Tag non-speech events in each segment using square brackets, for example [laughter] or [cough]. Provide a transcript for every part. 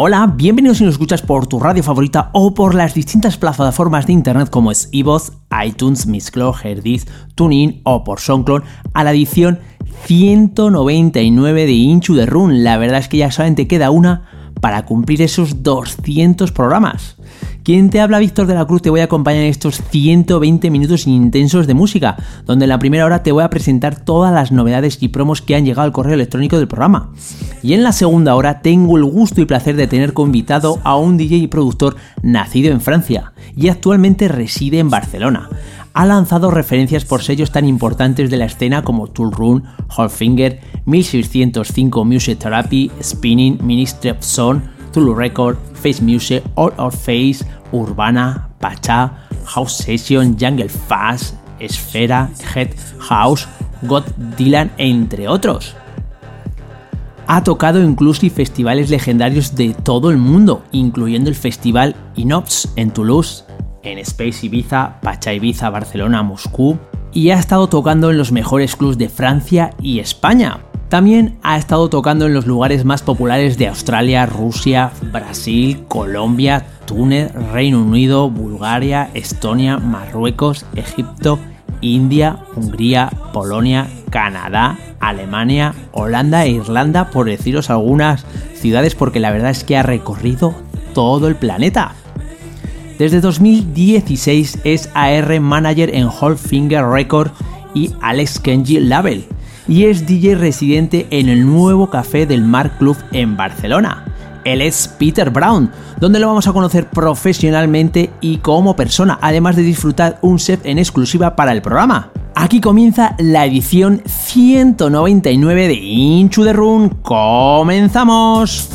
Hola, bienvenidos si nos escuchas por tu radio favorita o por las distintas plataformas de internet como es iVoox, iTunes, Mixcloud, Herdis, TuneIn o por SoundCloud a la edición 199 de Inchu de Run. La verdad es que ya solamente queda una para cumplir esos 200 programas. ¿Quién te habla? Víctor de la Cruz. Te voy a acompañar en estos 120 minutos intensos de música, donde en la primera hora te voy a presentar todas las novedades y promos que han llegado al correo electrónico del programa. Y en la segunda hora tengo el gusto y placer de tener como invitado a un DJ y productor nacido en Francia y actualmente reside en Barcelona. Ha lanzado referencias por sellos tan importantes de la escena como Tool Run, Hallfinger, 1605 Music Therapy, Spinning, Ministry of Sound, Tulu Record, Face Music, All of Face, Urbana, Pacha, House Session, Jungle Fast, Esfera, Head House, God Dylan, entre otros. Ha tocado incluso festivales legendarios de todo el mundo, incluyendo el festival Inops en Toulouse, en Space Ibiza, Pacha Ibiza, Barcelona, Moscú, y ha estado tocando en los mejores clubs de Francia y España. También ha estado tocando en los lugares más populares de Australia, Rusia, Brasil, Colombia, Túnez, Reino Unido, Bulgaria, Estonia, Marruecos, Egipto, India, Hungría, Polonia, Canadá, Alemania, Holanda e Irlanda, por deciros algunas ciudades, porque la verdad es que ha recorrido todo el planeta. Desde 2016 es AR Manager en Finger Record y Alex Kenji Label y es DJ residente en el nuevo café del Mar Club en Barcelona. Él es Peter Brown, donde lo vamos a conocer profesionalmente y como persona, además de disfrutar un set en exclusiva para el programa. Aquí comienza la edición 199 de Inchu the Run. ¡Comenzamos!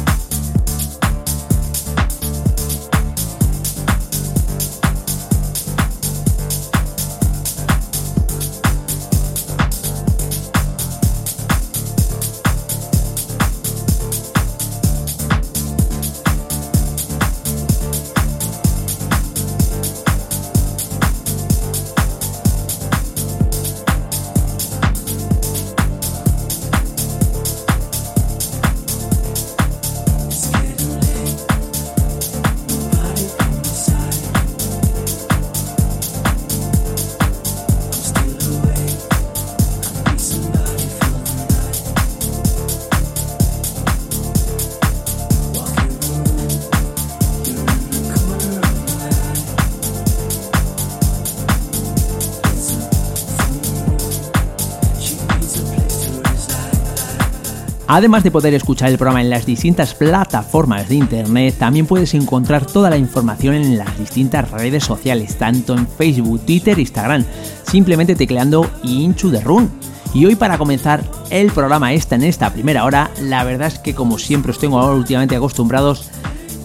Además de poder escuchar el programa en las distintas plataformas de internet, también puedes encontrar toda la información en las distintas redes sociales, tanto en Facebook, Twitter, Instagram, simplemente tecleando Inchu de Run. Y hoy para comenzar el programa esta en esta primera hora, la verdad es que como siempre os tengo ahora últimamente acostumbrados,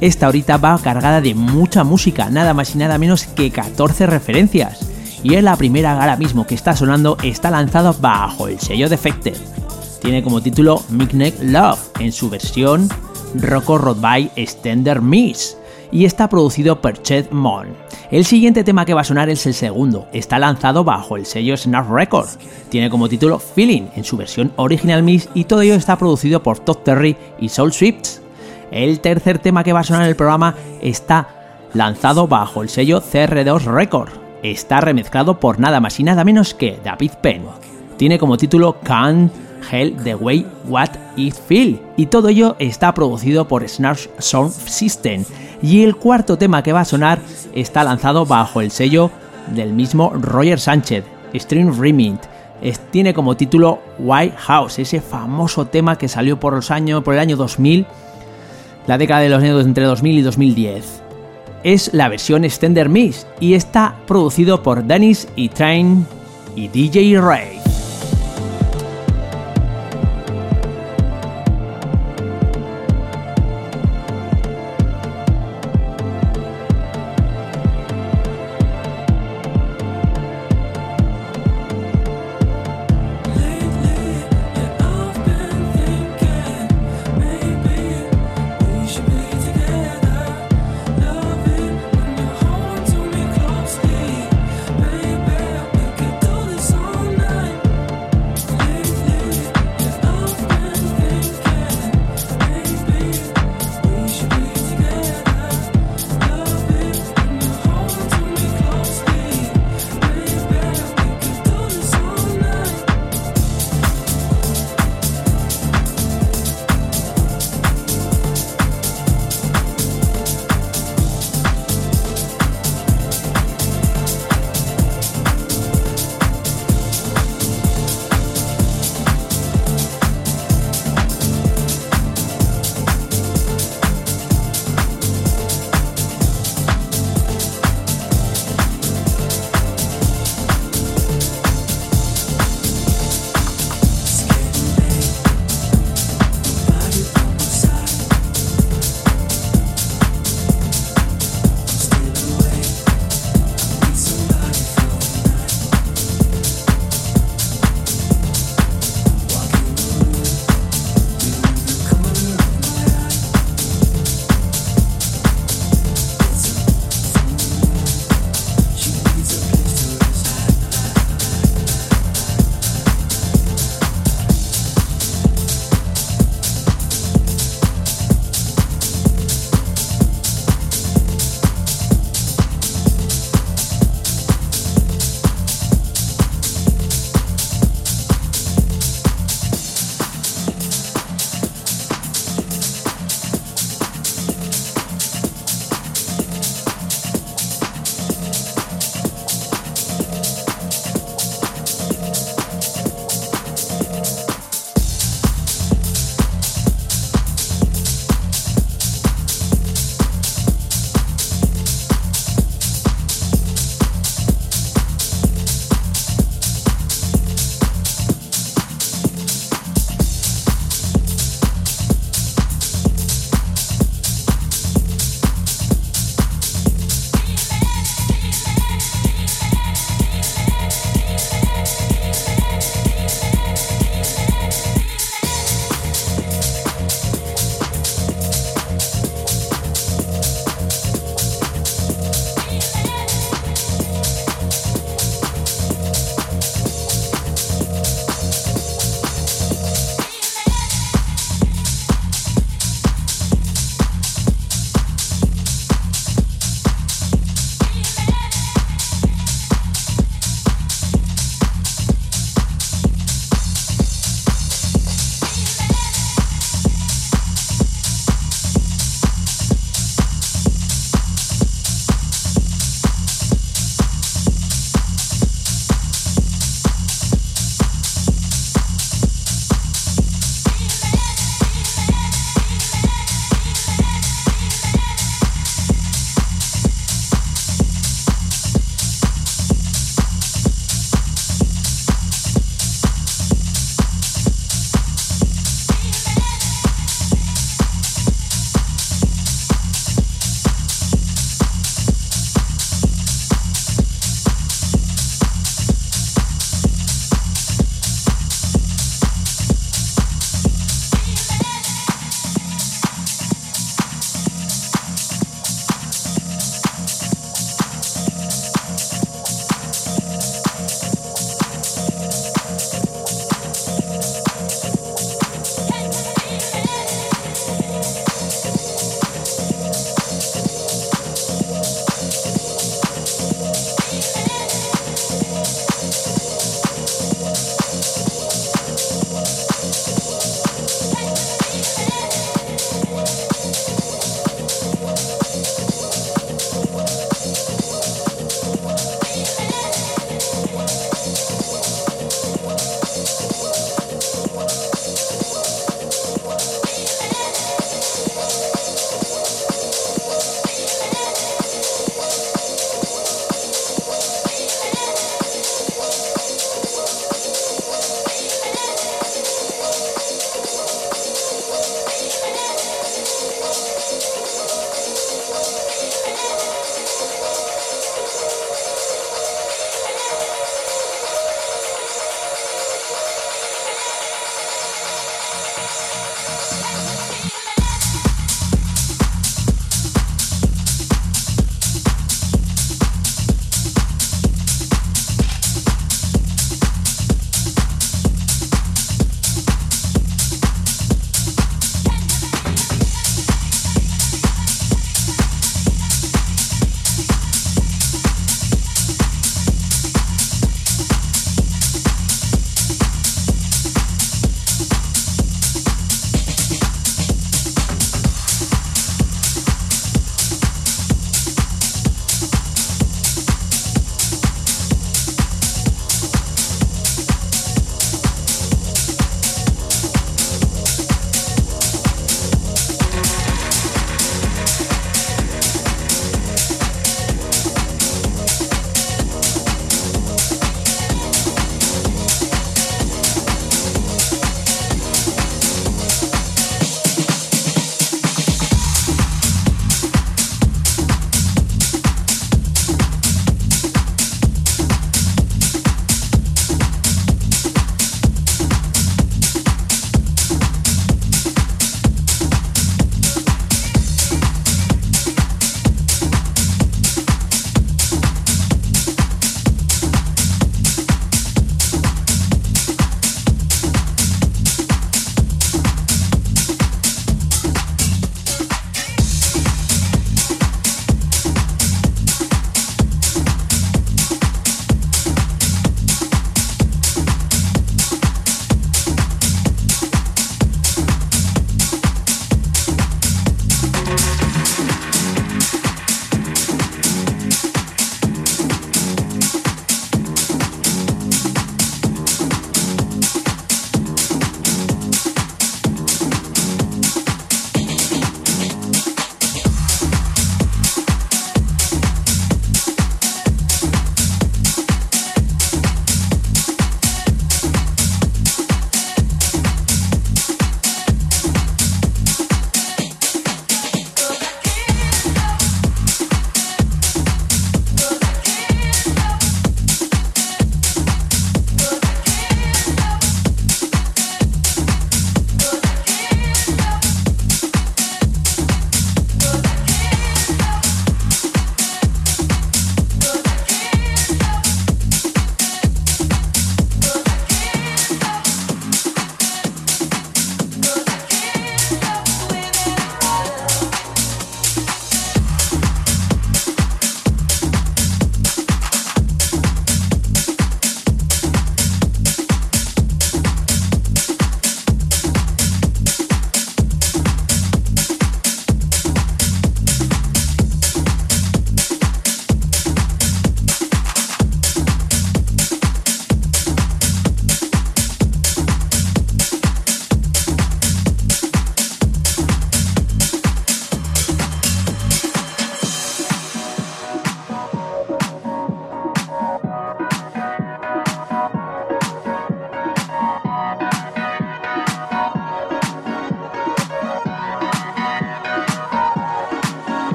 esta horita va cargada de mucha música, nada más y nada menos que 14 referencias. Y es la primera ahora mismo que está sonando, está lanzado bajo el sello Defected tiene como título Neck Love en su versión Rocco Road by Extender Miss y está producido por Chet Mon. El siguiente tema que va a sonar es el segundo, está lanzado bajo el sello Snap Record. Tiene como título Feeling en su versión Original Mix y todo ello está producido por Todd Terry y Soul Swift. El tercer tema que va a sonar en el programa está lanzado bajo el sello CR2 Record. Está remezclado por nada más y nada menos que David Penn. Tiene como título Can't Hell The Way What It Feel. Y todo ello está producido por Snarch Sound System. Y el cuarto tema que va a sonar está lanzado bajo el sello del mismo Roger Sánchez, Stream Remint. tiene como título White House, ese famoso tema que salió por los años, por el año 2000, la década de los años entre 2000 y 2010. Es la versión Extender Mix y está producido por Dennis y Train y DJ Ray.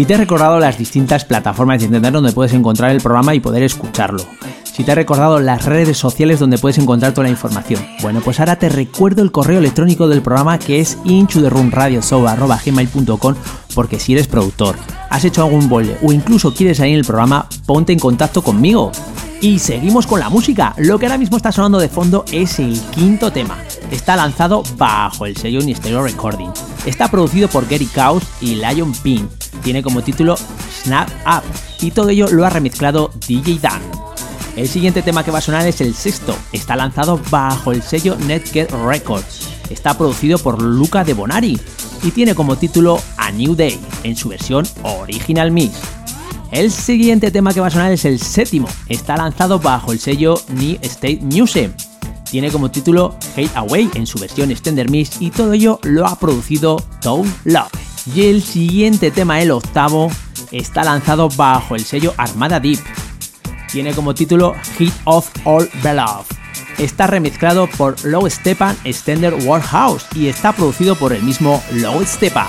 Si te he recordado las distintas plataformas de internet donde puedes encontrar el programa y poder escucharlo. Si te he recordado las redes sociales donde puedes encontrar toda la información. Bueno, pues ahora te recuerdo el correo electrónico del programa que es inchuderunradioshow.com porque si eres productor, has hecho algún bole o incluso quieres salir en el programa, ponte en contacto conmigo. Y seguimos con la música. Lo que ahora mismo está sonando de fondo es el quinto tema. Está lanzado bajo el sello Stereo Recording. Está producido por Gary Kaus y Lion Pink tiene como título Snap Up y todo ello lo ha remezclado DJ Dan. El siguiente tema que va a sonar es el sexto, está lanzado bajo el sello Netget Records, está producido por Luca de Bonari y tiene como título A New Day en su versión Original Mix. El siguiente tema que va a sonar es el séptimo, está lanzado bajo el sello New State Music. Tiene como título Hate Away en su versión Extender Mix y todo ello lo ha producido Tone Love. Y el siguiente tema, el octavo, está lanzado bajo el sello Armada Deep. Tiene como título Hit of All Beloved. Está remezclado por Low Stepan Extender Warhouse y está producido por el mismo Low Stepan.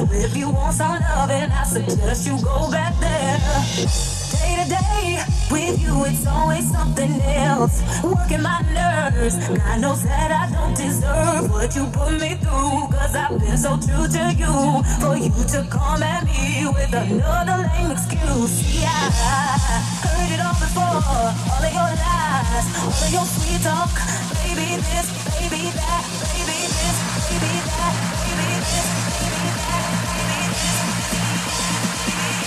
So if you want some loving, I suggest you go back there. Day to day, with you it's always something else. Working my nerves, God knows that I don't deserve what you put me through. Cause I've been so true to you. For you to come at me with another lame excuse. Yeah, heard it all before. All of your lies, all of your sweet talk. Baby this, baby that, baby this, baby that,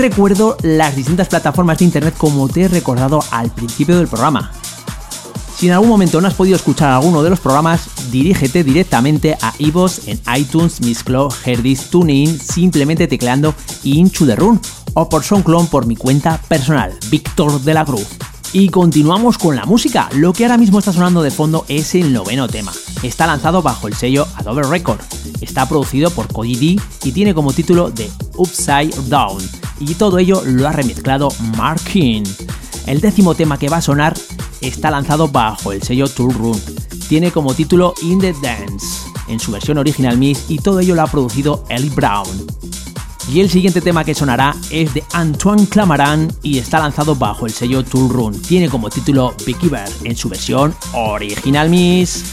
recuerdo las distintas plataformas de internet como te he recordado al principio del programa. Si en algún momento no has podido escuchar alguno de los programas, dirígete directamente a iVoox en iTunes, Mixcloud, Herdis, TuneIn, simplemente tecleando Into the Run o por SoundCloud por mi cuenta personal, Víctor de la Cruz. Y continuamos con la música. Lo que ahora mismo está sonando de fondo es el noveno tema. Está lanzado bajo el sello Adobe Record. Está producido por Cody D y tiene como título The Upside Down. Y todo ello lo ha remezclado Mark King. El décimo tema que va a sonar está lanzado bajo el sello Tool Room. Tiene como título In the Dance, en su versión original Mix, y todo ello lo ha producido Ellie Brown. Y el siguiente tema que sonará es de Antoine Clamaran y está lanzado bajo el sello Tool Room. Tiene como título Beekeeper en su versión original Miss.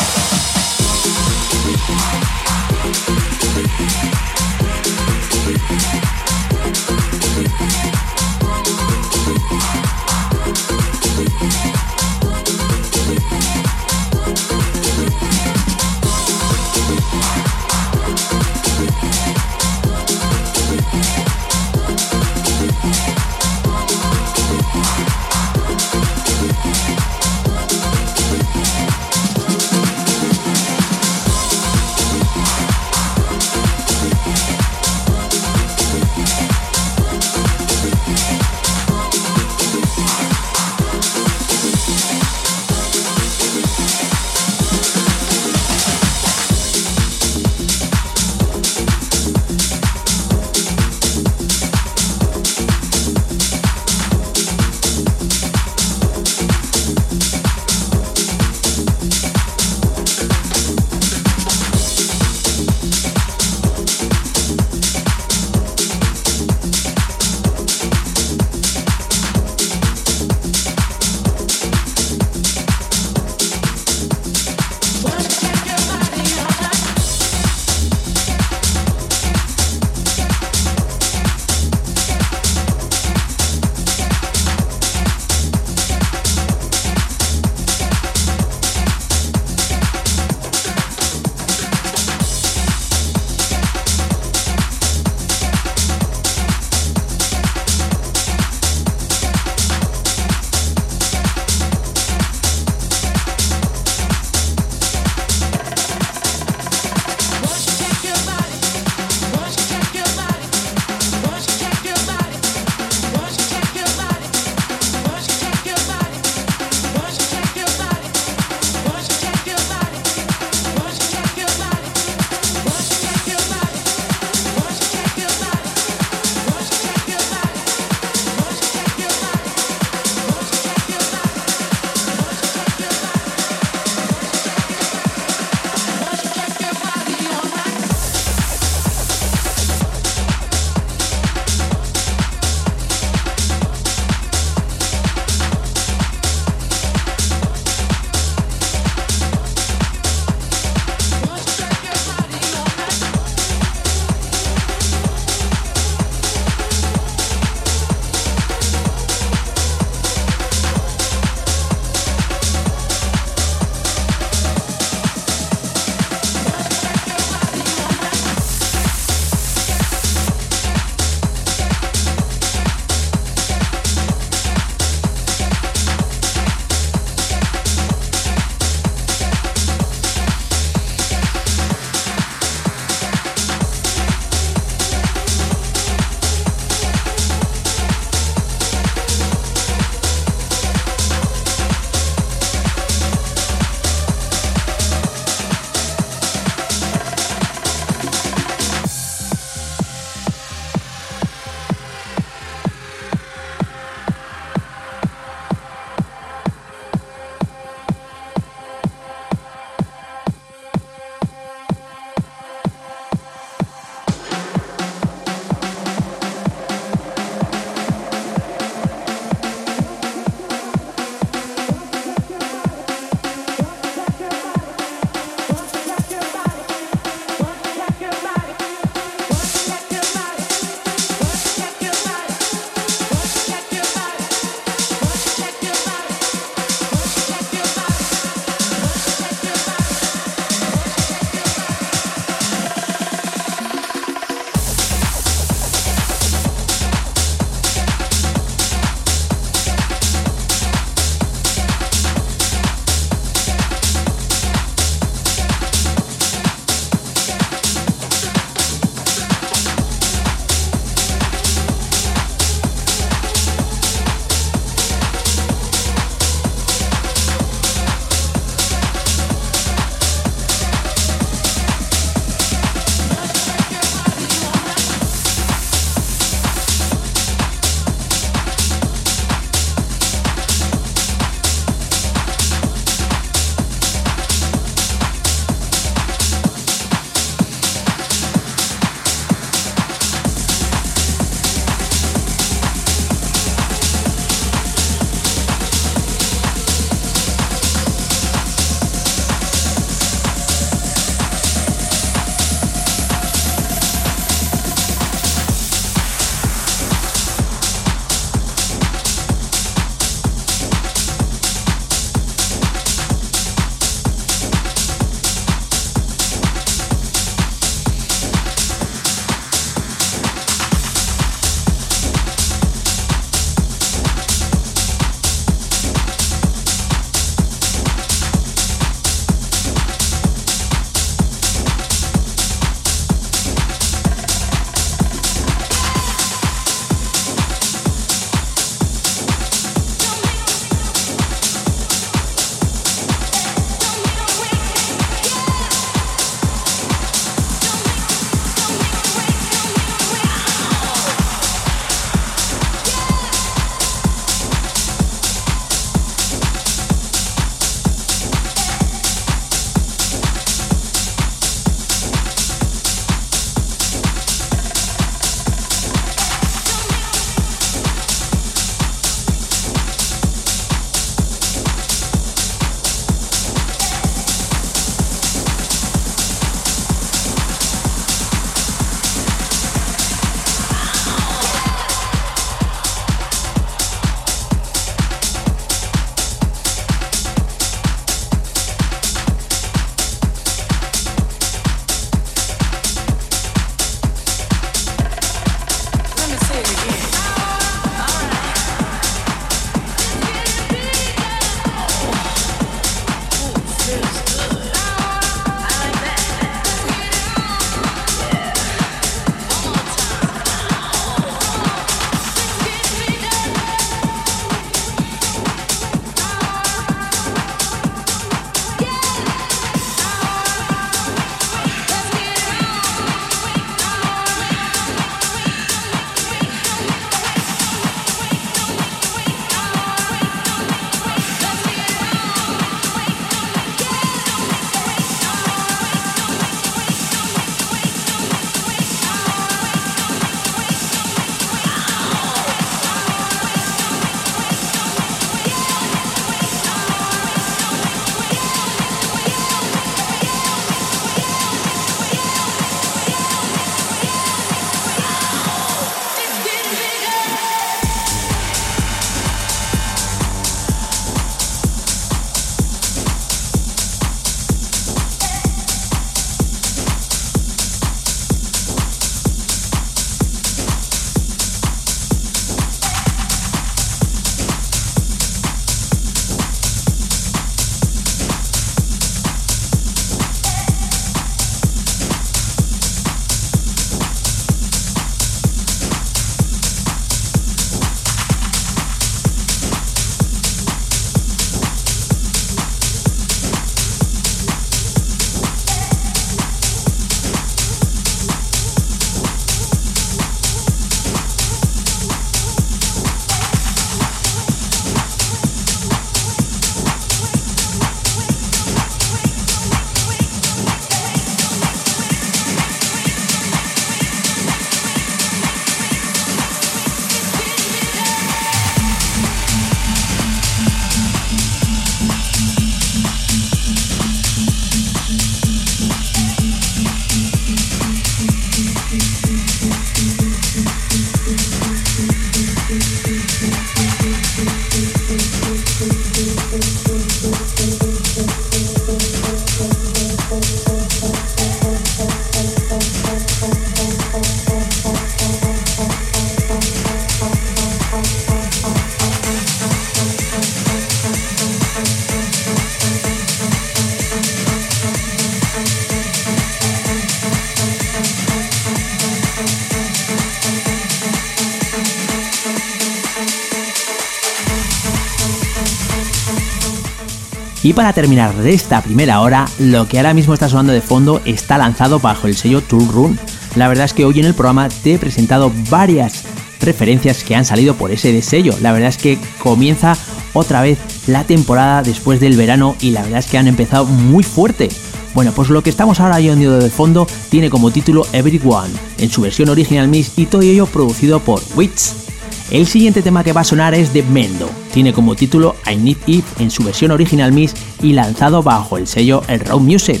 Y para terminar de esta primera hora, lo que ahora mismo está sonando de fondo está lanzado bajo el sello Tool Run. La verdad es que hoy en el programa te he presentado varias referencias que han salido por ese sello. La verdad es que comienza otra vez la temporada después del verano y la verdad es que han empezado muy fuerte. Bueno, pues lo que estamos ahora oyendo de fondo tiene como título Everyone, en su versión original mix y todo ello producido por Wits. El siguiente tema que va a sonar es de Mendo. Tiene como título I Need It en su versión original Miss y lanzado bajo el sello El Road Music.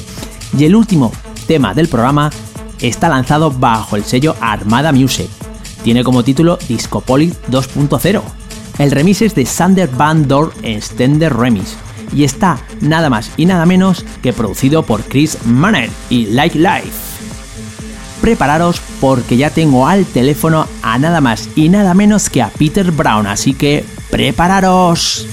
Y el último tema del programa está lanzado bajo el sello Armada Music. Tiene como título Discopolis 2.0. El remix es de Sander Van Dor Extender Remix y está nada más y nada menos que producido por Chris Manner y Like Life prepararos porque ya tengo al teléfono a nada más y nada menos que a Peter Brown, así que prepararos.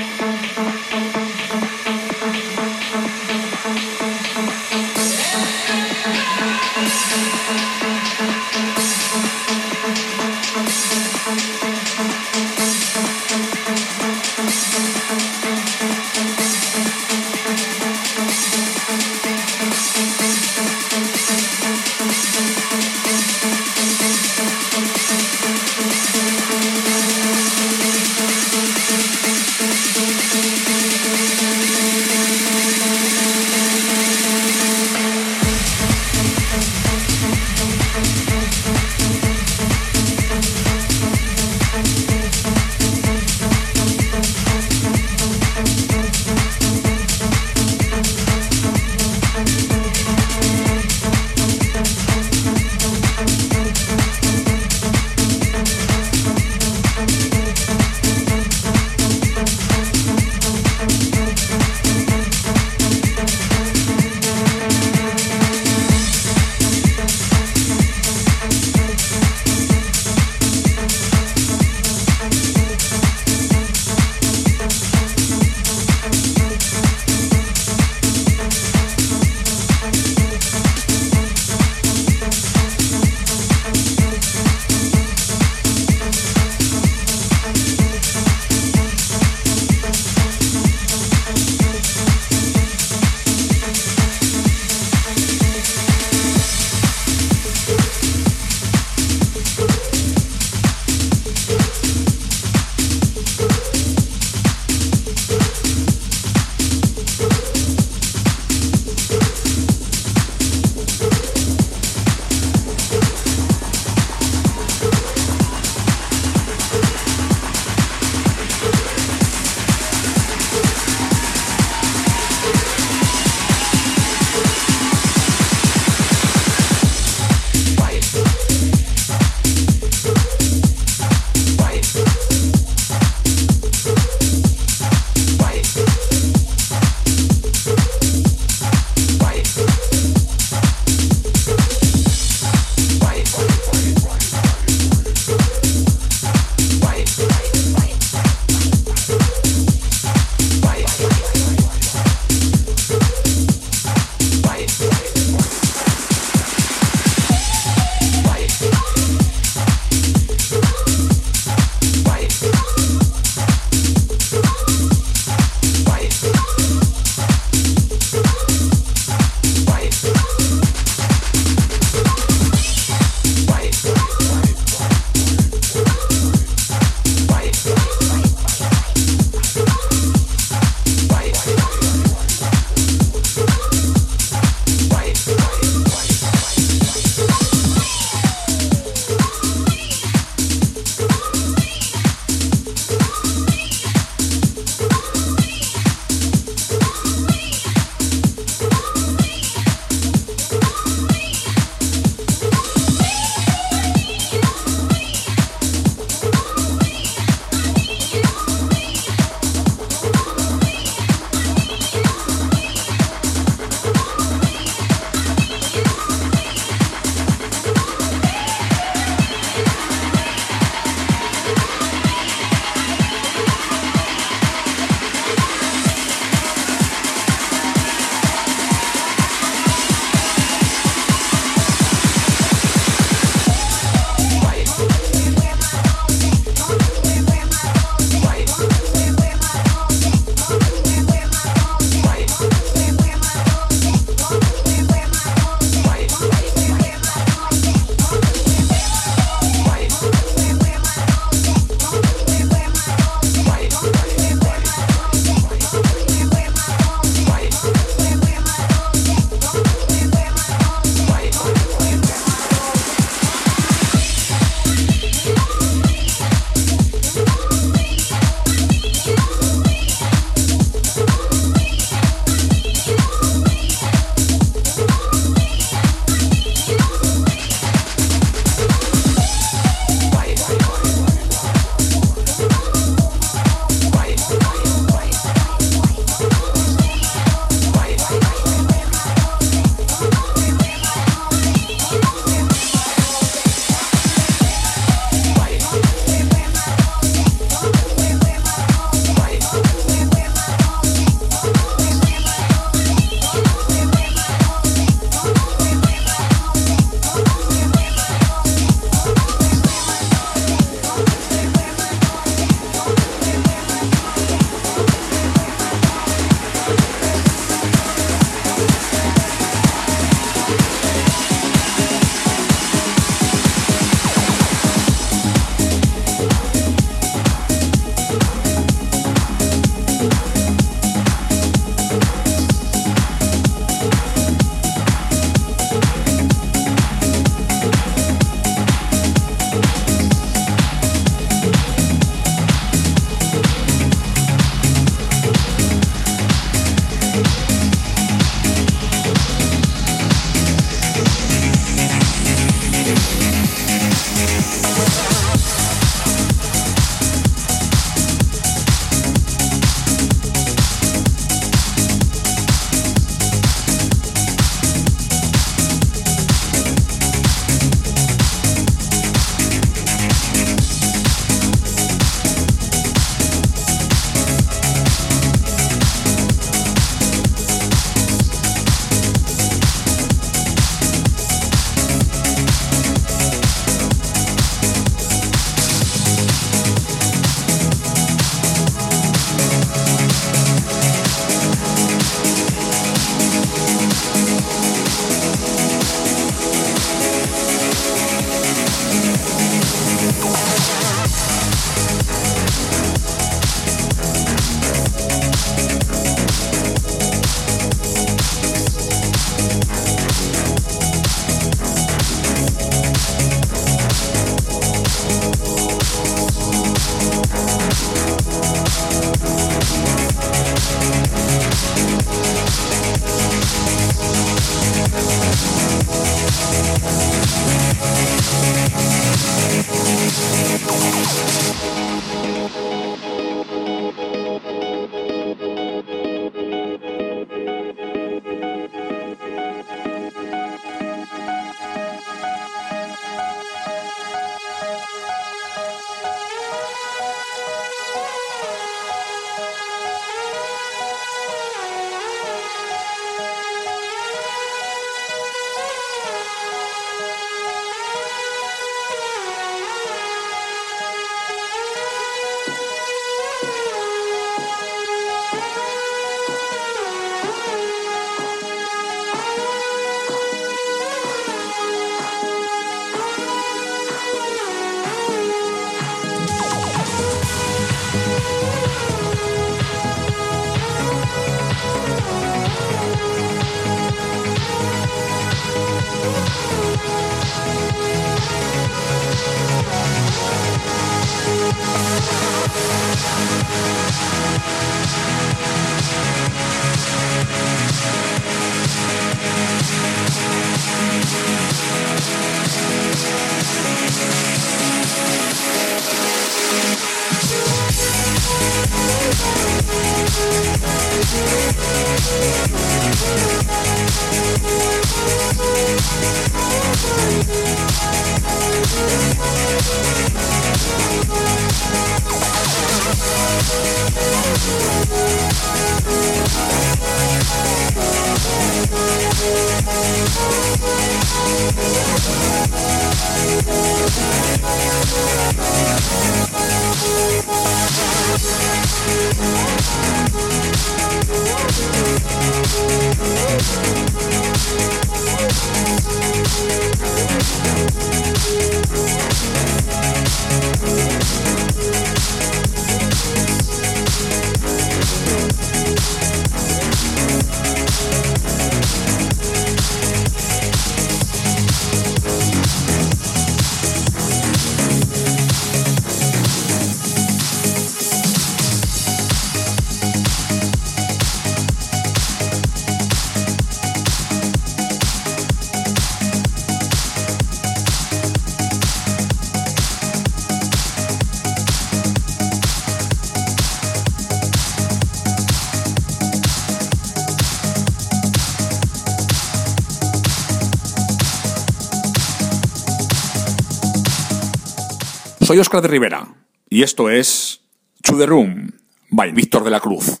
Soy Oscar de Rivera y esto es To the Room by Víctor de la Cruz.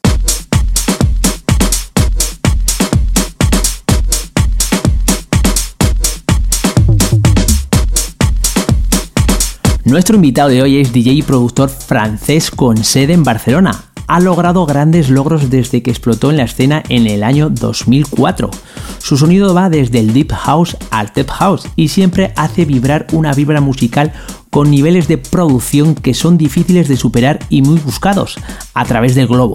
Nuestro invitado de hoy es DJ y productor francés con sede en Barcelona. Ha logrado grandes logros desde que explotó en la escena en el año 2004. Su sonido va desde el deep house al tech house y siempre hace vibrar una vibra musical con niveles de producción que son difíciles de superar y muy buscados a través del globo,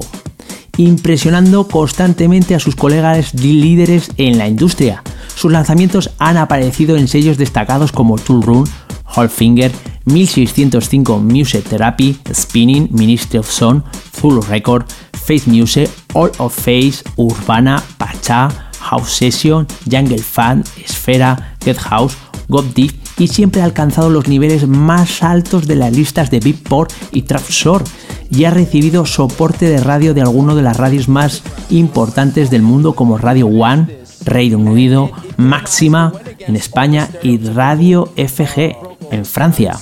impresionando constantemente a sus colegas líderes en la industria. Sus lanzamientos han aparecido en sellos destacados como Tool Room, Finger, 1605 Music Therapy, Spinning, Ministry of Sound, Full Record, Face Music, All of Face, Urbana, Pacha, House Session, Jungle Fan, Esfera, Get House, God Deep y siempre ha alcanzado los niveles más altos de las listas de Beatport y Trapshore y ha recibido soporte de radio de algunas de las radios más importantes del mundo como Radio One, Reino Unido, Máxima en España y Radio FG en Francia,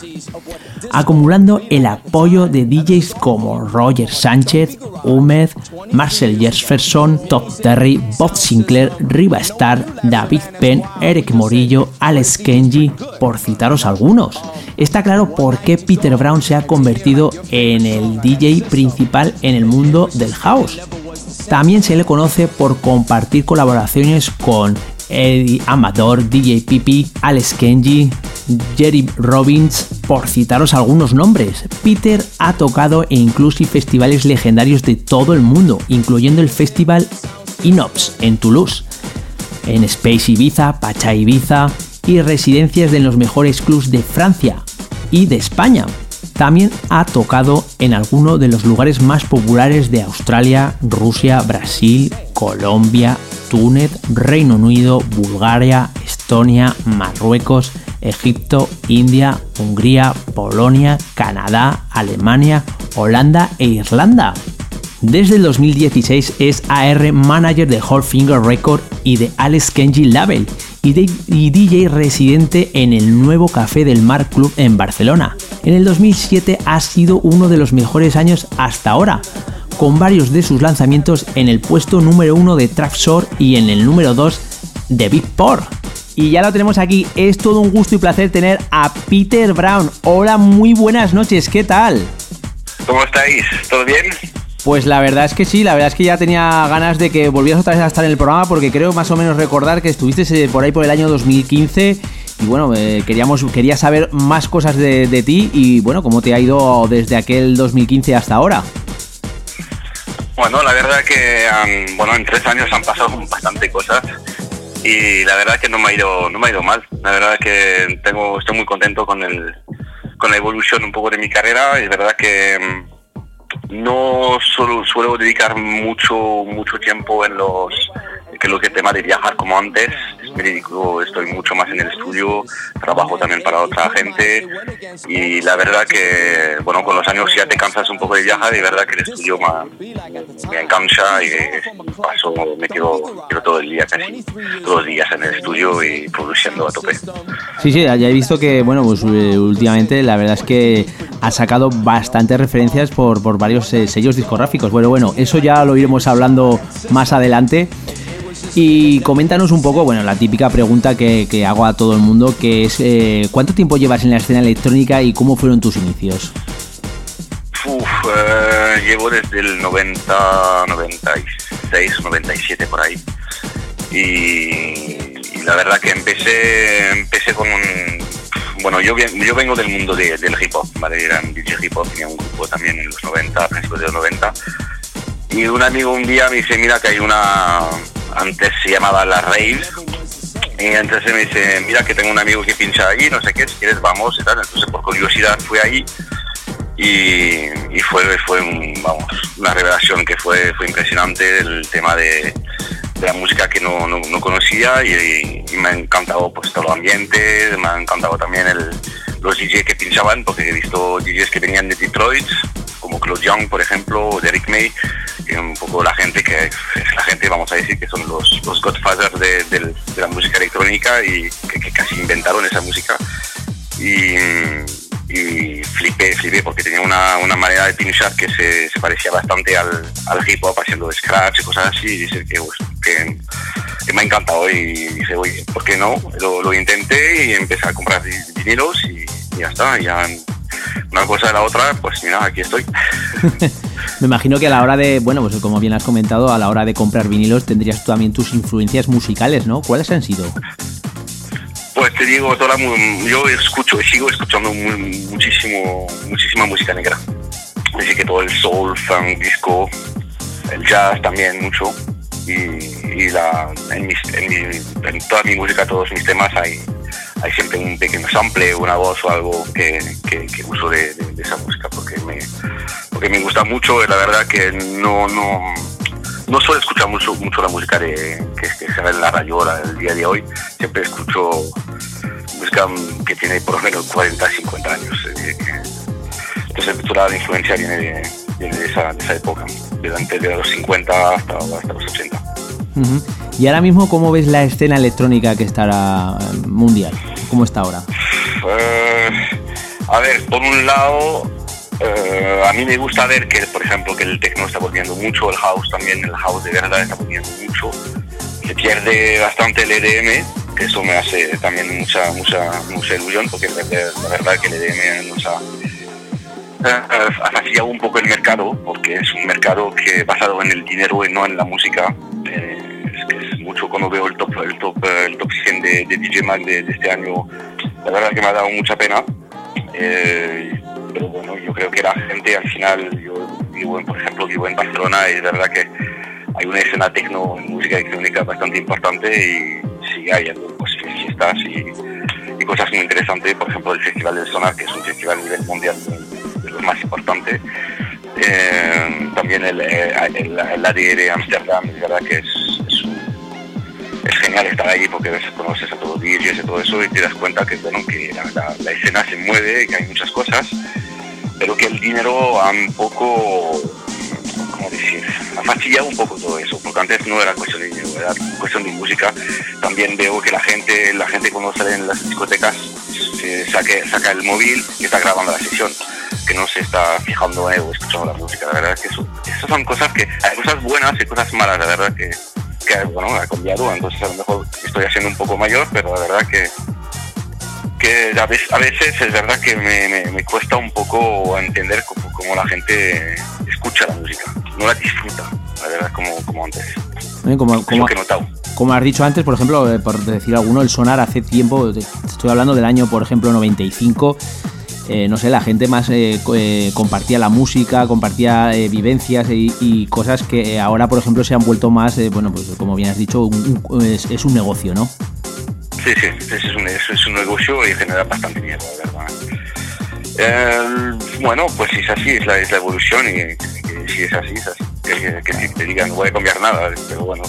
acumulando el apoyo de DJs como Roger Sánchez, Humed, Marcel Jesperson, Top Terry, Bob Sinclair, Riva Star, David Penn, Eric Morillo, Alex Kenji, por citaros algunos. Está claro por qué Peter Brown se ha convertido en el DJ principal en el mundo del house. También se le conoce por compartir colaboraciones con Eddie Amador, DJ Pipi, Alex Kenji, Jerry Robbins, por citaros algunos nombres. Peter ha tocado en inclusive festivales legendarios de todo el mundo, incluyendo el festival Inops en Toulouse, en Space Ibiza, Pacha Ibiza y residencias de los mejores clubs de Francia y de España. También ha tocado en algunos de los lugares más populares de Australia, Rusia, Brasil, Colombia, Túnez, Reino Unido, Bulgaria, Estonia, Marruecos, Egipto, India, Hungría, Polonia, Canadá, Alemania, Holanda e Irlanda. Desde el 2016 es AR Manager de Whole Finger Record y de Alex Kenji Label y, DJ residente en el nuevo Café del Mar Club en Barcelona. En el 2007 ha sido uno de los mejores años hasta ahora, con varios de sus lanzamientos en el puesto número 1 de Trapshore y en el número 2 de Beatport. Y ya lo tenemos aquí, es todo un gusto y placer tener a Peter Brown. Hola, muy buenas noches, ¿qué tal? ¿Cómo estáis? ¿Todo bien? Pues la verdad es que sí, la verdad es que ya tenía ganas de que volvieras otra vez a estar en el programa porque creo más o menos recordar que estuviste eh, por ahí por el año 2015 y bueno, eh, queríamos, quería saber más cosas de, de, ti y bueno, cómo te ha ido desde aquel 2015 hasta ahora. Bueno, la verdad que bueno, en tres años han pasado bastante cosas y la verdad que no me ha ido, no me ha ido mal. La verdad que tengo, estoy muy contento con el, con la evolución un poco de mi carrera. Es verdad que no solo suelo dedicar mucho mucho tiempo en los que lo que tema de viajar como antes me dedico, estoy mucho más en el estudio, trabajo también para otra gente y la verdad que, bueno, con los años ya te cansas un poco de viajar y la verdad que el estudio me, me engancha y paso, me quedo, todo el día casi, todos los días en el estudio y produciendo a tope. Sí, sí, ya he visto que, bueno, pues eh, últimamente la verdad es que ha sacado bastantes referencias por, por varios eh, sellos discográficos. Bueno, bueno, eso ya lo iremos hablando más adelante. Y coméntanos un poco, bueno, la típica pregunta que, hago a todo el mundo, que es eh, ¿cuánto tiempo llevas en la escena electrónica y cómo fueron tus inicios? Eh, llevo desde el 90, 96, 97 por ahí. Y, la verdad que empecé, empecé con un... Bueno, yo, yo vengo del mundo del hip hop, ¿vale? Era un DJ hip hop, tenía un grupo también en los 90, a principios de los 90. Y un amigo un día me dice, mira que hay una, antes se llamaba La Raves, y entonces me dice, mira que tengo un amigo que pincha ahí, no sé qué, si quieres vamos y tal. Entonces por curiosidad fui ahí y, fue, fue vamos, una revelación que fue, fue impresionante el tema de, la música que no, no, conocía y, me ha encantado pues todo el ambiente, me ha encantado también el, los DJs que pinchaban, porque he visto DJs que venían de Detroit, como Claude Young, por ejemplo, o Derek May, que un poco la gente que es la gente, vamos a decir, que son los, los godfathers de, la música electrónica y que, casi inventaron esa música. Y, y flipé, flipé, porque tenía una, una manera de pinchar que se, parecía bastante al, al, hip hop, haciendo scratch y cosas así, y dice que, pues, me ha encantado y dice, oye, ¿por qué no? Lo, lo intenté y empecé a comprar vinilos y, ya está, ya una cosa de la otra, pues mira, aquí estoy. [laughs] Me imagino que a la hora de, bueno, pues como bien has comentado, a la hora de comprar vinilos tendrías también tus influencias musicales, ¿no? ¿Cuáles han sido? Pues te digo, toda yo escucho, sigo escuchando muchísimo, muchísima música negra. Así que todo el soul, funk, disco, el jazz también mucho. Y, la, en, en, toda mi música, todos mis temas hay, hay siempre un pequeño sample, una voz o algo que, que, uso de, esa música porque me, porque me gusta mucho. La verdad que no, no, no suelo escuchar mucho, mucho la música que, se ve en la rayola el día de hoy. Siempre escucho música que tiene por lo menos 40, 50 años. Eh, entonces toda la influencia viene de, de, esa, época, de, los 50 hasta, hasta los 80. Y ahora mismo, ¿cómo ves la escena electrónica que estará mundial? ¿Cómo está ahora? Eh, a ver, por un lado, eh, a mí me gusta ver que, por ejemplo, que el techno está volviendo mucho, el house también, el house de verdad está volviendo mucho. Se pierde bastante el EDM, que eso me hace también mucha mucha mucha ilusión, porque la, verdad que el EDM nos ha, ha un poco el mercado, porque es un mercado que basado en el dinero y no en la música. Eh, es que es mucho cuando veo el top el top el top 100 de, DJ Mag de, este año la verdad que me ha dado mucha pena eh, pero bueno, yo creo que la gente al final, yo vivo, en, por ejemplo, vivo en Barcelona y es verdad que hay una escena tecno en música electrónica bastante importante y sigue habiendo pues, fiestas y, cosas muy interesantes, por ejemplo el Festival del Sonar, que es un festival a nivel mundial de, los más importantes. Eh, también el, eh, el, el, ADR Amsterdam, es verdad que es, es, genial estar ahí porque ves, conoces a todos los DJs y todo eso y te das cuenta que, bueno, que la, escena se mueve, que hay muchas cosas pero que el dinero un poco, ¿cómo decir? Ha fastidiado un poco todo eso, porque antes no era cuestión de dinero, era cuestión de música. También veo que la gente, la gente cuando sale en las discotecas saca el móvil y está grabando la sesión, que no se está fijando en o escuchando la música. La verdad es que eso, son cosas que, hay cosas buenas y cosas malas, la verdad que, que bueno, ha cambiado, entonces a lo mejor estoy haciendo un poco mayor, pero la verdad que que a veces, es verdad que me, cuesta un poco entender cómo, la gente escucha la música, no la disfruta, la verdad, como, como antes. como, como, como has dicho antes, por ejemplo, eh, por decir alguno, el sonar hace tiempo, estoy hablando del año, por ejemplo, 95. Eh, no sé, la gente más eh, compartía la música, compartía vivencias y, cosas que ahora, por ejemplo, se han vuelto más, bueno, pues como bien has dicho, es, es, un negocio, ¿no? Sí, sí, es un, es un negocio y genera bastante miedo, la verdad. Eh, bueno, pues si es así, es la, evolución y si es así, es así. Que, te digan, no voy a cambiar nada, pero bueno,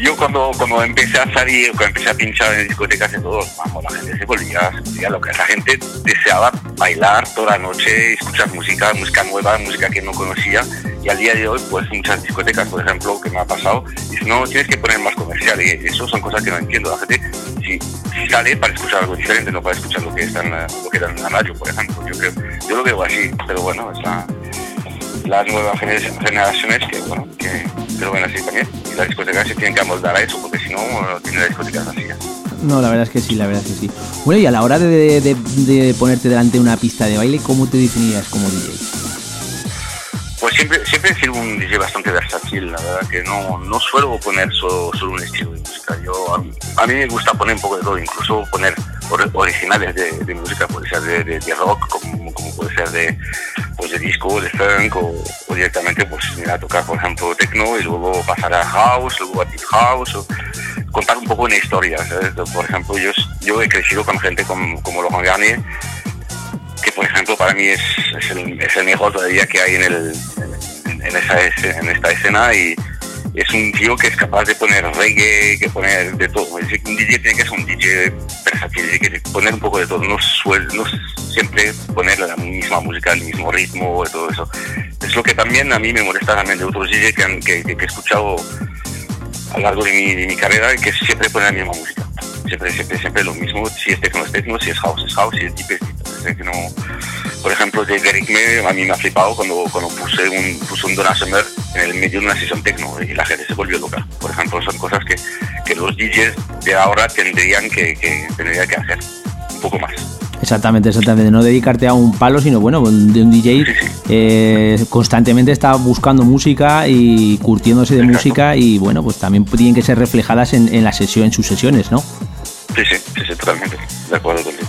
yo cuando, cuando empecé a salir, cuando empecé a pinchar en discotecas y todo, vamos, la gente se volvía, se volvía loca. La gente deseaba bailar toda la noche, escuchar música, música nueva, música que no conocía. Y al día de hoy, pues muchas discotecas, por ejemplo, que me ha pasado, dicen, no, tienes que poner más comercial. Y eso son cosas que no entiendo. La gente, si, si sale para escuchar algo diferente, no para escuchar lo que está en la, lo que está en la radio, por ejemplo. Yo creo, yo lo veo así, pero bueno, es la, las nuevas gener- generaciones que, bueno, que, que lo ven así también. Y las discotecas se tienen que amoldar a eso, porque si no, tienen las discotecas vacías. No, la verdad es que sí, la verdad es que sí. Bueno, y a la hora de, de- de ponerte delante de una pista de baile, ¿cómo te definirías como DJ? Pues siempre, siempre he sido un DJ bastante versátil, la verdad que no, no suelo poner solo, solo un estilo de música. Yo, a, mí, me gusta poner un poco de todo, incluso poner or- originales de, de música, puede ser de, rock, como, como puede ser de, pues de disco, de funk, o, directamente pues a tocar, por ejemplo, techno y luego pasar a house, luego a deep house, o contar un poco una historia. ¿sabes? Por ejemplo, yo, yo he crecido con gente como, como Laurent Garnier, que por ejemplo para mí es, es, el, es el mejor todavía que hay en, el, en, esa, en esta escena y es un tío que es capaz de poner reggae, que poner de todo. Es decir, un DJ tiene que ser un DJ versátil, tiene que poner un poco de todo, no, suel, no siempre poner la misma música, el mismo ritmo todo eso. Es lo que también a mí me molesta también de otros DJ que, han- que, que- que he escuchado a lo largo de mi, de carrera que siempre ponen la misma música. Siempre, siempre, siempre lo mismo. Si es techno es techno, si es house es house, si es deep es deep. Por ejemplo, de Derek a mí me ha flipado cuando, cuando puse un, puse un Donna Summer en el medio de una sesión techno y la gente se volvió loca. Por ejemplo, son cosas que, que los DJs de ahora tendrían que, tendrían que hacer un poco más. Exactamente, exactamente. No dedicarte a un palo, sino bueno, de un DJ eh, constantemente está buscando música y curtiéndose de música y bueno, pues también tienen que ser reflejadas en, en la sesión, en sus sesiones, ¿no? Sí, sí, sí, sí, totalmente. De acuerdo contigo.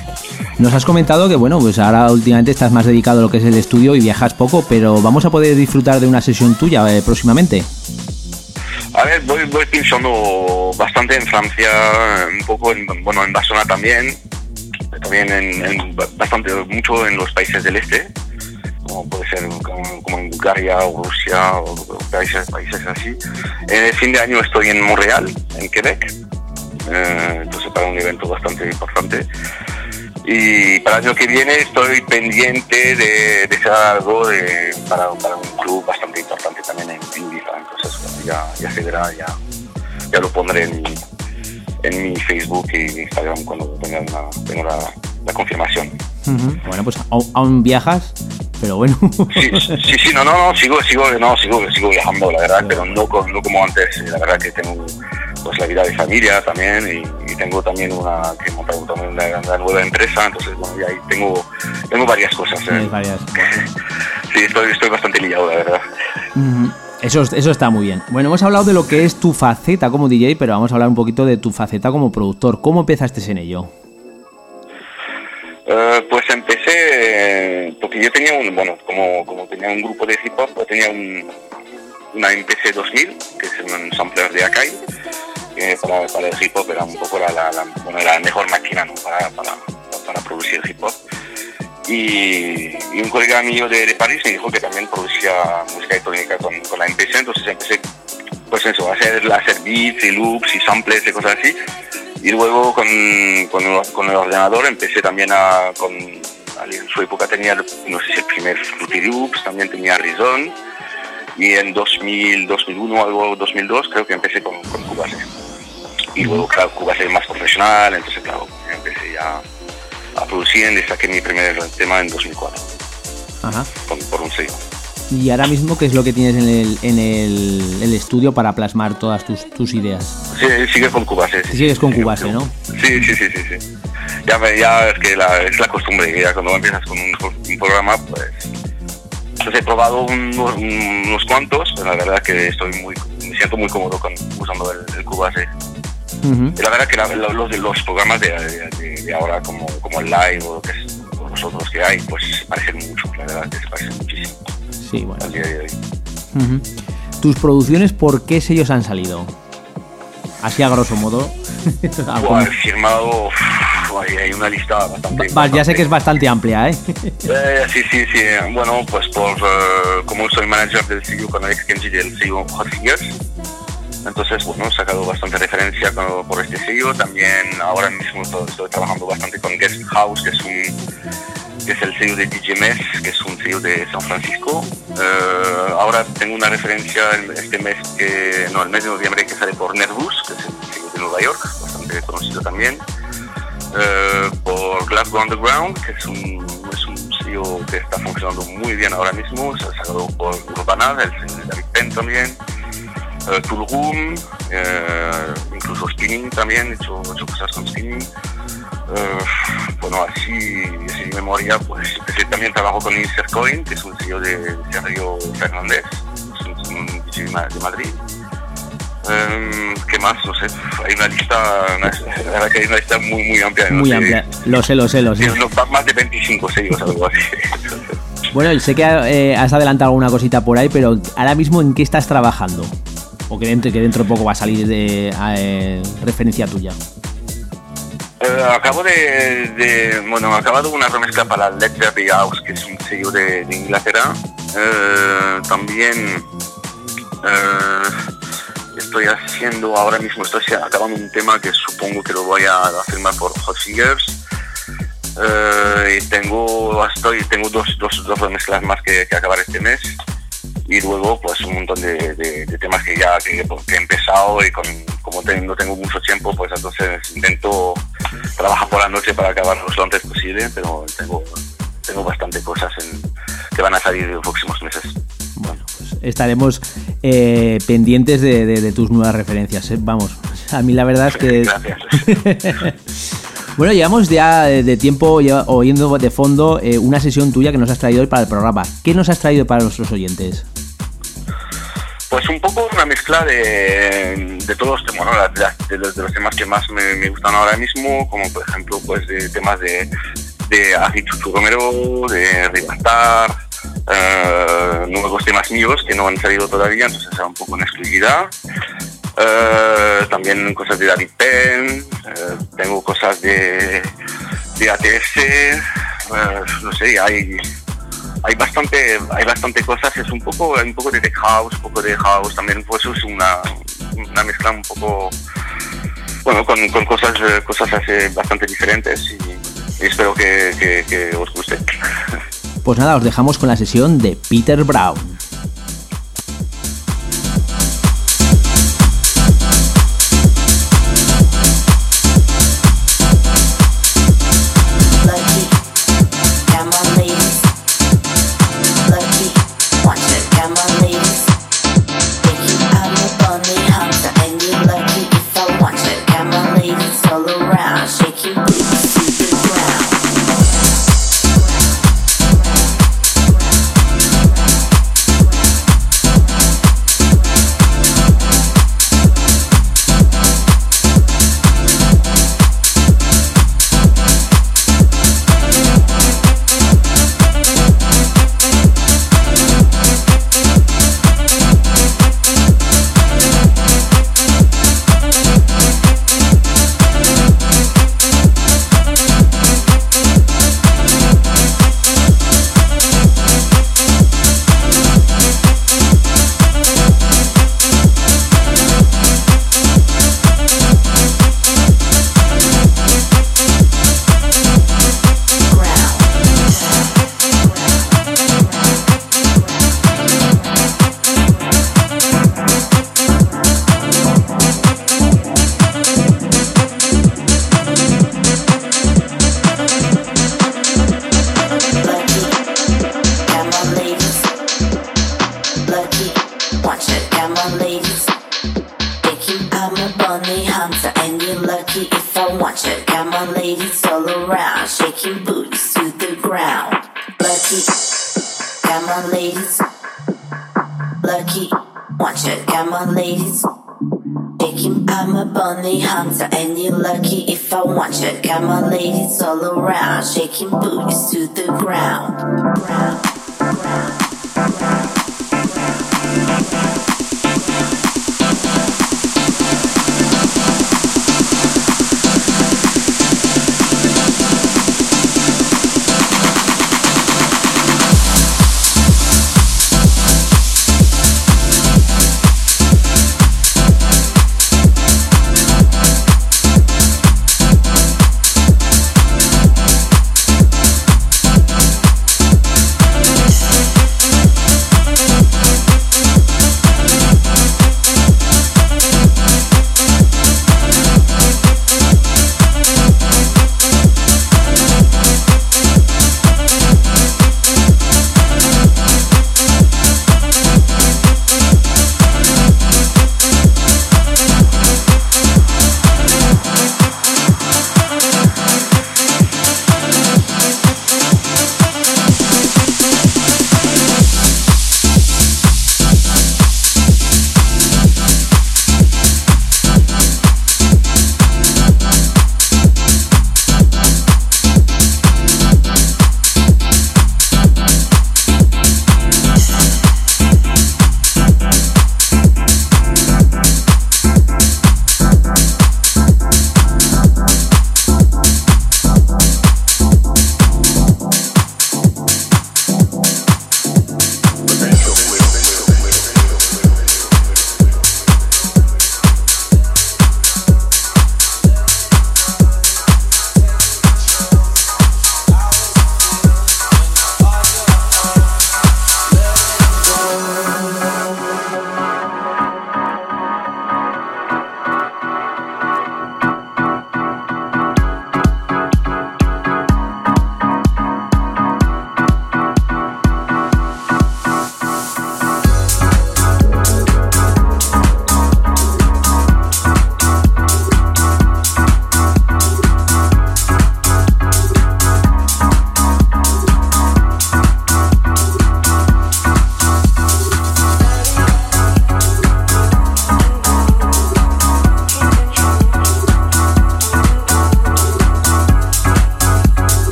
Nos has comentado que bueno, pues ahora últimamente estás más dedicado a lo que es el estudio y viajas poco, pero vamos a poder disfrutar de una sesión tuya eh, próximamente. A ver, voy, voy pinchando bastante en Francia, un poco en, bueno, en Barcelona también, también en, en bastante, mucho en los países del este, como puede ser como, como en Bulgaria o Rusia o, o países, países así. En el fin de año estoy en Montreal, en Quebec, eh, entonces para un evento bastante importante. Y para el año que viene estoy pendiente de, de hacer algo de, para, para un club bastante importante también en, en Ibiza. Entonces ya, ya se verá, ya, ya lo pondré en en mi Facebook y mi Instagram cuando tenga, una, la, la confirmación. Bueno, pues aún, viajas, pero bueno. Sí, [laughs] sí, sí, no, no, no, sigo, sigo, no, sigo, sigo viajando, la verdad, pero no, no como antes. La verdad que tengo pues la vida de familia también y, y tengo también una que montado también una, una nueva empresa, entonces bueno, ya ahí tengo, tengo varias cosas. ¿eh? Tienes varias. [laughs] Sí, estoy, estoy bastante liado, la verdad. Ujú. Eso, eso está muy bien. Bueno, hemos hablado de lo que es tu faceta como DJ, pero vamos a hablar un poquito de tu faceta como productor. ¿Cómo empezaste en ello? Eh, pues empecé porque yo tenía un, bueno, como, como tenía un grupo de hip hop, pues tenía un, una MPC 2000, que es un sampler de Akai, que para, para el hip hop era un poco la, la, la- bueno, la mejor máquina para, para producir hip hop. Y, y un colega mío de, de París me dijo que también producía música electrónica con, con la MPC, entonces empecé pues eso, a hacer, a hacer beats y loops y samples y cosas así. Y luego con, con, el- con el ordenador empecé también a, con, en su época tenía, no sé si el primer Fruity Loops, también tenía Reason. Y en 2000, 2001 algo 2002 creo que empecé con, con Cubase. Y luego, claro, Cubase es más profesional, entonces claro, empecé ya a producir y saqué mi primer tema en 2004 Ajá. con, por un sello. Y ahora mismo, ¿qué es lo que tienes en el, en el, el estudio para plasmar todas tus, tus ideas? Sí, sigue con Cubase. sí, Sigues con sigue Cubase, ¿no? Sí, sí, sí, sí, sí. Ya, ya es que la, es la costumbre, ya cuando empiezas con un, un programa, pues, pues he probado unos, unos cuantos, pero la verdad que estoy muy, me siento muy cómodo con, usando el, el Cubase. Y la verdad que la- lo- los, los programas de, de- de- ahora, como, como el Live o lo que es, o los otros que hay, pues se parecen mucho, la verdad que se parecen muchísimo Sí, bueno. al día de hoy. Ujú. Tus producciones, ¿por qué sellos han salido? Así a grosso modo. [laughs] Buah, he firmado, uf, hay, una lista bastante... Va- ya sé que es bastante amplia, ¿eh? [laughs] Eh, sí, sí, sí. Bueno, pues por eh, como soy manager del sello con Alex Kenji del sello Hot Fingers, Entonces, bueno, he sacado bastante referencia con- por este sello. También ahora mismo to- estoy trabajando bastante con Guest House, que es un que es el sello de DJ que es un sello de San Francisco. Eh, ahora tengo una referencia este mes, que, no, el mes de noviembre que sale por Nervous, que es el sello de Nueva York, bastante conocido también. Eh, por Glasgow Underground, que es un, es un sello que está funcionando muy bien ahora mismo, se ha sacado por Urbana, el sello de David Penn también. Eh, Room, eh, incluso Spinning también, he hecho, he hecho cosas con Spinning. Eh, bueno, así, así de memoria, pues empecé también trabajo con Insert Coin, que es un sello de, Sergio Fernández, es un, un DJ de Ma- de Madrid. Eh, ¿Qué más? No sé, hay una lista, una- la verdad que hay una lista muy, muy amplia. no Muy sé, amplia. Lo sé, lo sé, lo sé. más de 25 sellos, algo así. Bueno, y sé que eh, has adelantado alguna cosita por ahí, pero ahora mismo ¿en qué estás trabajando? O que dentro, que dentro de poco va a salir de eh, referencia tuya. Eh, acabo de, de- bueno, acabado una remezcla para Let There Be House, que es un sello de, de Inglaterra. Eh, también estoy haciendo ahora mismo, estoy acabando un tema que supongo que lo voy a, a firmar por Hot Fingers. Y tengo, estoy, tengo dos, dos, dos remezclas más que acabar este mes. Y luego, pues un montón de, de- de temas que ya que, que he empezado y con, como te- no tengo mucho tiempo, pues entonces intento trabajar por la noche para acabarlos lo antes posible, pero tengo, tengo bastante cosas en- que van a salir en los próximos meses. Bueno, pues estaremos eh, pendientes de, tus nuevas referencias. ¿eh? Vamos, a mí la verdad es que... Gracias. [laughs] Bueno, llevamos ya eh, de tiempo oyendo de fondo eh, una sesión tuya que nos has traído hoy para el programa. ¿Qué nos has traído para nuestros oyentes? Pues un poco una mezcla de, de todos los temas, ¿no? De, los, temas que más me, gustan ahora mismo, como por ejemplo pues de temas de, de Romero, de Ribastar, eh, nuevos temas míos que no han salido todavía, entonces será un poco en exclusividad. Eh, también cosas de David Penn, eh, tengo cosas de, de ATS, no sé, hay hay bastante hay bastante cosas es un poco hay un poco de tech house un poco de house también pues es una una mezcla un poco bueno con, cosas eh, cosas bastante diferentes y, espero que os guste [laughs] Pues nada, os dejamos con la sesión de Peter Brown.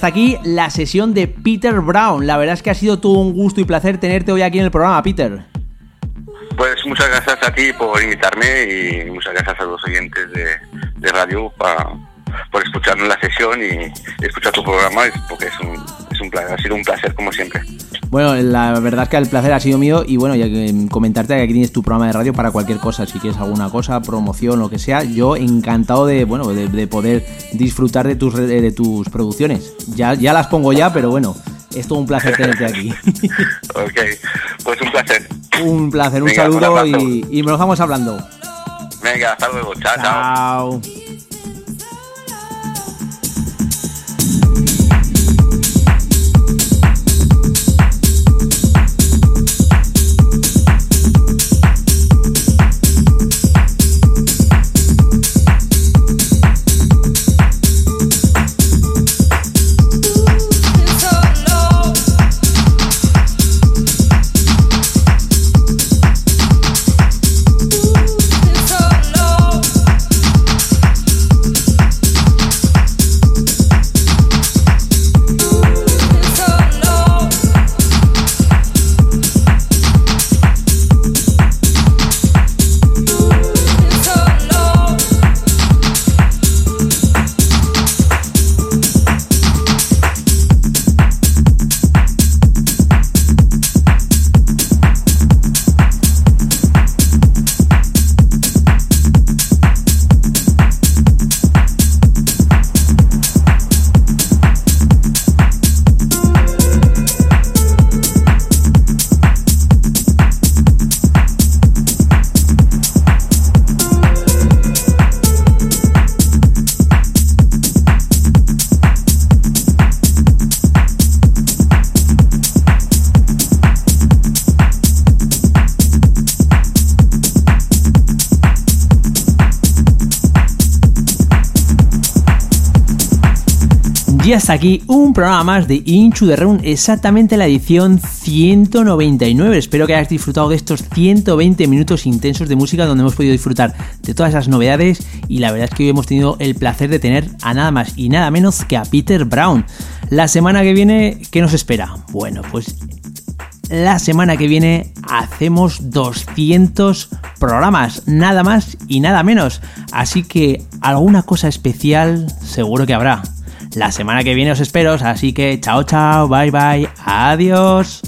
Hasta aquí la sesión de Peter Brown. La verdad es que ha sido todo un gusto y placer tenerte hoy aquí en el programa, Peter. Pues muchas gracias a ti por invitarme y muchas gracias a los oyentes de, radio por escucharnos la sesión y escuchar tu programa, porque es un, es un placer, ha sido un placer como siempre. Bueno, la verdad es que el placer ha sido mío y bueno, ya que comentarte que aquí tienes tu programa de radio para cualquier cosa, si quieres alguna cosa, promoción, lo que sea, yo encantado de, bueno, de, poder disfrutar de tus, de tus producciones. Ya, ya las pongo ya, pero bueno, es todo un placer tenerte aquí. [laughs] ok, pues un placer. Un placer, un saludo y, y me lo estamos hablando. Venga, hasta luego, chao. chao. Y hasta aquí un programa más de Inchu de Run, exactamente la edición 199. Espero que hayas disfrutado de estos 120 minutos intensos de música donde hemos podido disfrutar de todas esas novedades y la verdad es que hoy hemos tenido el placer de tener a nada más y nada menos que a Peter Brown. La semana que viene, ¿qué nos espera? Bueno, pues la semana que viene hacemos 200 programas, nada más y nada menos. Así que alguna cosa especial seguro que habrá. La semana que viene os espero, así que chao chao, bye bye, adiós.